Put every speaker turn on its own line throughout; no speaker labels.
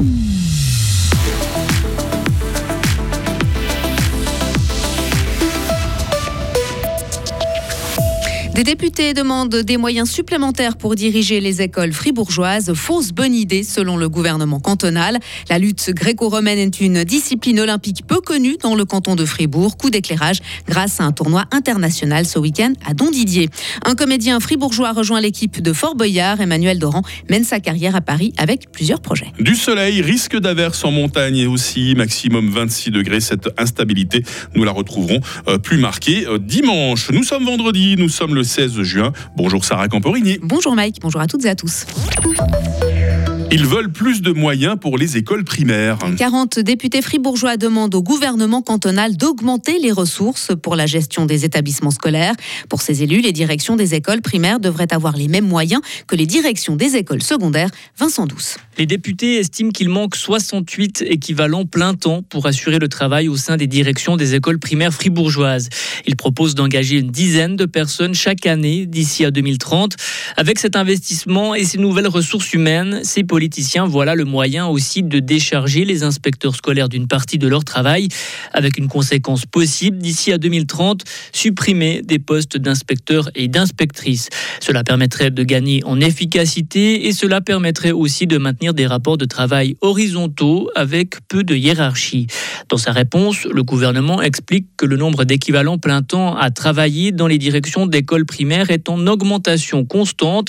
Mm-hmm. Des députés demandent des moyens supplémentaires pour diriger les écoles fribourgeoises. Fausse bonne idée selon le gouvernement cantonal. La lutte gréco-romaine est une discipline olympique peu connue dans le canton de Fribourg. Coup d'éclairage grâce à un tournoi international ce week-end à Don Didier. Un comédien fribourgeois rejoint l'équipe de Fort Boyard. Emmanuel Doran mène sa carrière à Paris avec plusieurs projets.
Du soleil, risque d'averse en montagne et aussi maximum 26 degrés. Cette instabilité, nous la retrouverons euh, plus marquée euh, dimanche. Nous sommes vendredi, nous sommes le 16 juin. Bonjour Sarah Camporini.
Bonjour Mike, bonjour à toutes et à tous.
Ils veulent plus de moyens pour les écoles primaires.
40 députés fribourgeois demandent au gouvernement cantonal d'augmenter les ressources pour la gestion des établissements scolaires. Pour ces élus, les directions des écoles primaires devraient avoir les mêmes moyens que les directions des écoles secondaires. Vincent Douce.
Les députés estiment qu'il manque 68 équivalents plein temps pour assurer le travail au sein des directions des écoles primaires fribourgeoises. Ils proposent d'engager une dizaine de personnes chaque année d'ici à 2030. Avec cet investissement et ces nouvelles ressources humaines, ces politiciens voilà le moyen aussi de décharger les inspecteurs scolaires d'une partie de leur travail, avec une conséquence possible d'ici à 2030, supprimer des postes d'inspecteurs et d'inspectrices. Cela permettrait de gagner en efficacité et cela permettrait aussi de maintenir des rapports de travail horizontaux avec peu de hiérarchie. Dans sa réponse, le gouvernement explique que le nombre d'équivalents plein temps à travailler dans les directions d'écoles primaires est en augmentation constante,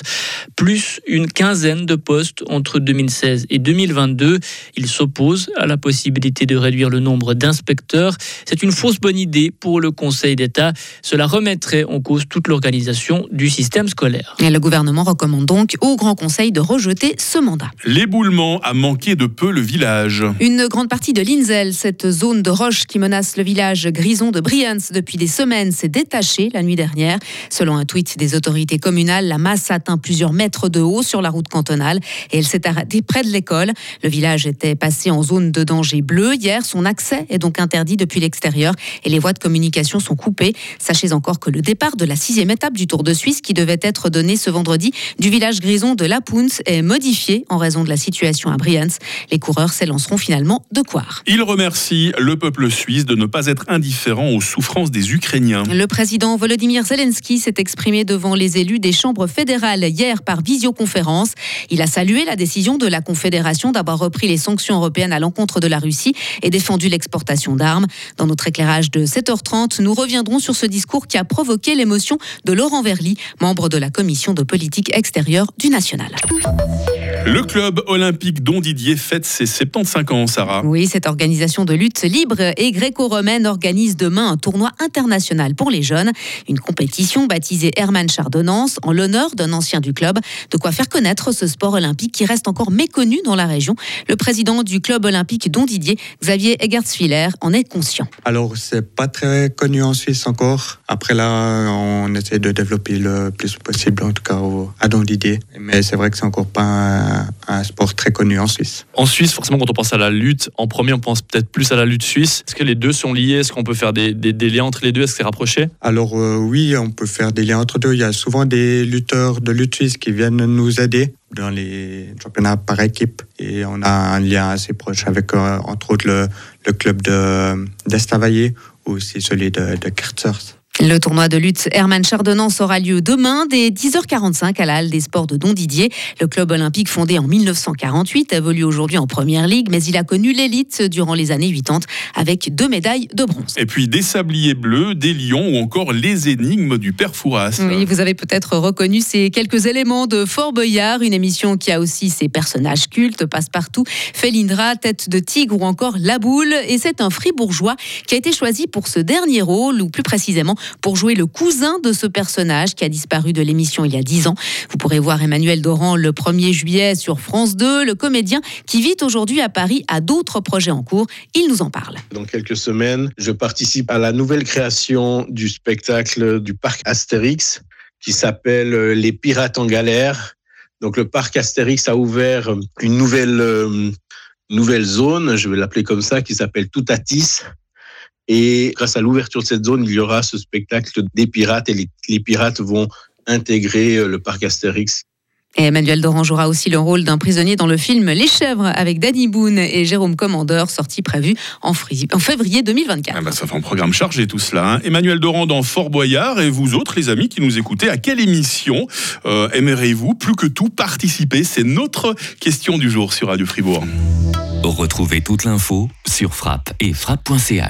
plus une quinzaine de postes entre 2016 et 2022. Il s'oppose à la possibilité de réduire le nombre d'inspecteurs. C'est une fausse bonne idée pour le Conseil d'État. Cela remettrait en cause toute l'organisation du système scolaire.
Et le gouvernement recommande donc au Grand Conseil de rejeter ce mandat.
L'éboulement a manqué de peu le village.
Une grande partie de l'Inzel, cette zone de roche qui menace le village grison de Brians depuis des semaines, s'est détachée la nuit dernière. Selon un tweet des autorités communales, la masse atteint plusieurs mètres de haut sur la route cantonale et elle s'est arrêtée près de l'école. Le village était passé en zone de danger bleu hier. Son accès est donc interdit depuis l'extérieur et les voies de communication sont coupées. Sachez encore que le départ de la sixième étape du Tour de Suisse, qui devait être donné ce vendredi du village grison de La Pounce, est modifié en raison de la situation à Brians. Les coureurs s'élanceront finalement de Coire.
Il remercie le peuple suisse de ne pas être indifférent aux souffrances des Ukrainiens.
Le président Volodymyr Zelensky s'est exprimé devant les élus des chambres fédérales hier par visioconférence. Il a salué la décision de la Confédération d'avoir repris les sanctions européennes à l'encontre de la Russie et défendu l'exportation d'armes. Dans notre éclairage de 7h30, nous reviendrons sur ce discours qui a provoqué l'émotion de Laurent Verly, membre de la commission de politique extérieure du National.
Le club olympique Don Didier fête ses 75 ans, Sarah.
Oui, cette organisation de lutte libre et gréco-romaine organise demain un tournoi international pour les jeunes. Une compétition baptisée Hermann Chardonnance en l'honneur d'un ancien du club. De quoi faire connaître ce sport olympique qui reste encore méconnu dans la région. Le président du club olympique Don Didier, Xavier Egertsfiller, en est conscient.
Alors, c'est pas très connu en Suisse encore. Après là, on essaie de développer le plus possible, en tout cas à Don Didier. Mais c'est vrai que c'est encore pas un, un sport très connu en Suisse.
En Suisse, forcément, quand on pense à la lutte, en premier, on pense peut-être plus à la lutte suisse. Est-ce que les deux sont liés? Est-ce qu'on peut faire des, des, des liens entre les deux? Est-ce que c'est rapproché?
Alors euh, oui, on peut faire des liens entre deux. Il y a souvent des lutteurs de lutte suisse qui viennent nous aider dans les championnats par équipe et on a un lien assez proche avec euh, entre autres le, le club de d'Estavayer ou aussi celui de, de Kerzers.
Le tournoi de lutte Hermann Chardonnance aura lieu demain dès 10h45 à la Halle des Sports de Don Didier. Le club olympique fondé en 1948 évolue aujourd'hui en première ligue, mais il a connu l'élite durant les années 80 avec deux médailles de bronze.
Et puis des sabliers bleus, des lions ou encore les énigmes du père Fouras.
Oui, vous avez peut-être reconnu ces quelques éléments de Fort Boyard, une émission qui a aussi ses personnages cultes, passe-partout, Félindra, Tête de Tigre ou encore La Boule. Et c'est un fribourgeois qui a été choisi pour ce dernier rôle, ou plus précisément pour jouer le cousin de ce personnage qui a disparu de l'émission il y a 10 ans. Vous pourrez voir Emmanuel Doran le 1er juillet sur France 2. Le comédien qui vit aujourd'hui à Paris a d'autres projets en cours. Il nous en parle.
Dans quelques semaines, je participe à la nouvelle création du spectacle du parc Astérix qui s'appelle Les Pirates en galère. Donc le parc Astérix a ouvert une nouvelle, euh, nouvelle zone, je vais l'appeler comme ça, qui s'appelle Toutatis. Et grâce à l'ouverture de cette zone, il y aura ce spectacle des pirates et les, les pirates vont intégrer euh, le parc Astérix
Et Emmanuel Doran jouera aussi le rôle d'un prisonnier dans le film Les Chèvres avec Danny Boone et Jérôme Commandeur, sorti prévu en, février 2024.
Ah bah ça fait un programme chargé tout cela. Hein. Emmanuel Doran dans Fort Boyard et vous autres les amis qui nous écoutez, à quelle émission euh, aimeriez-vous plus que tout participer? C'est notre question du jour sur Radio Fribourg.
Retrouvez toute l'info sur frappe et frappe.ch.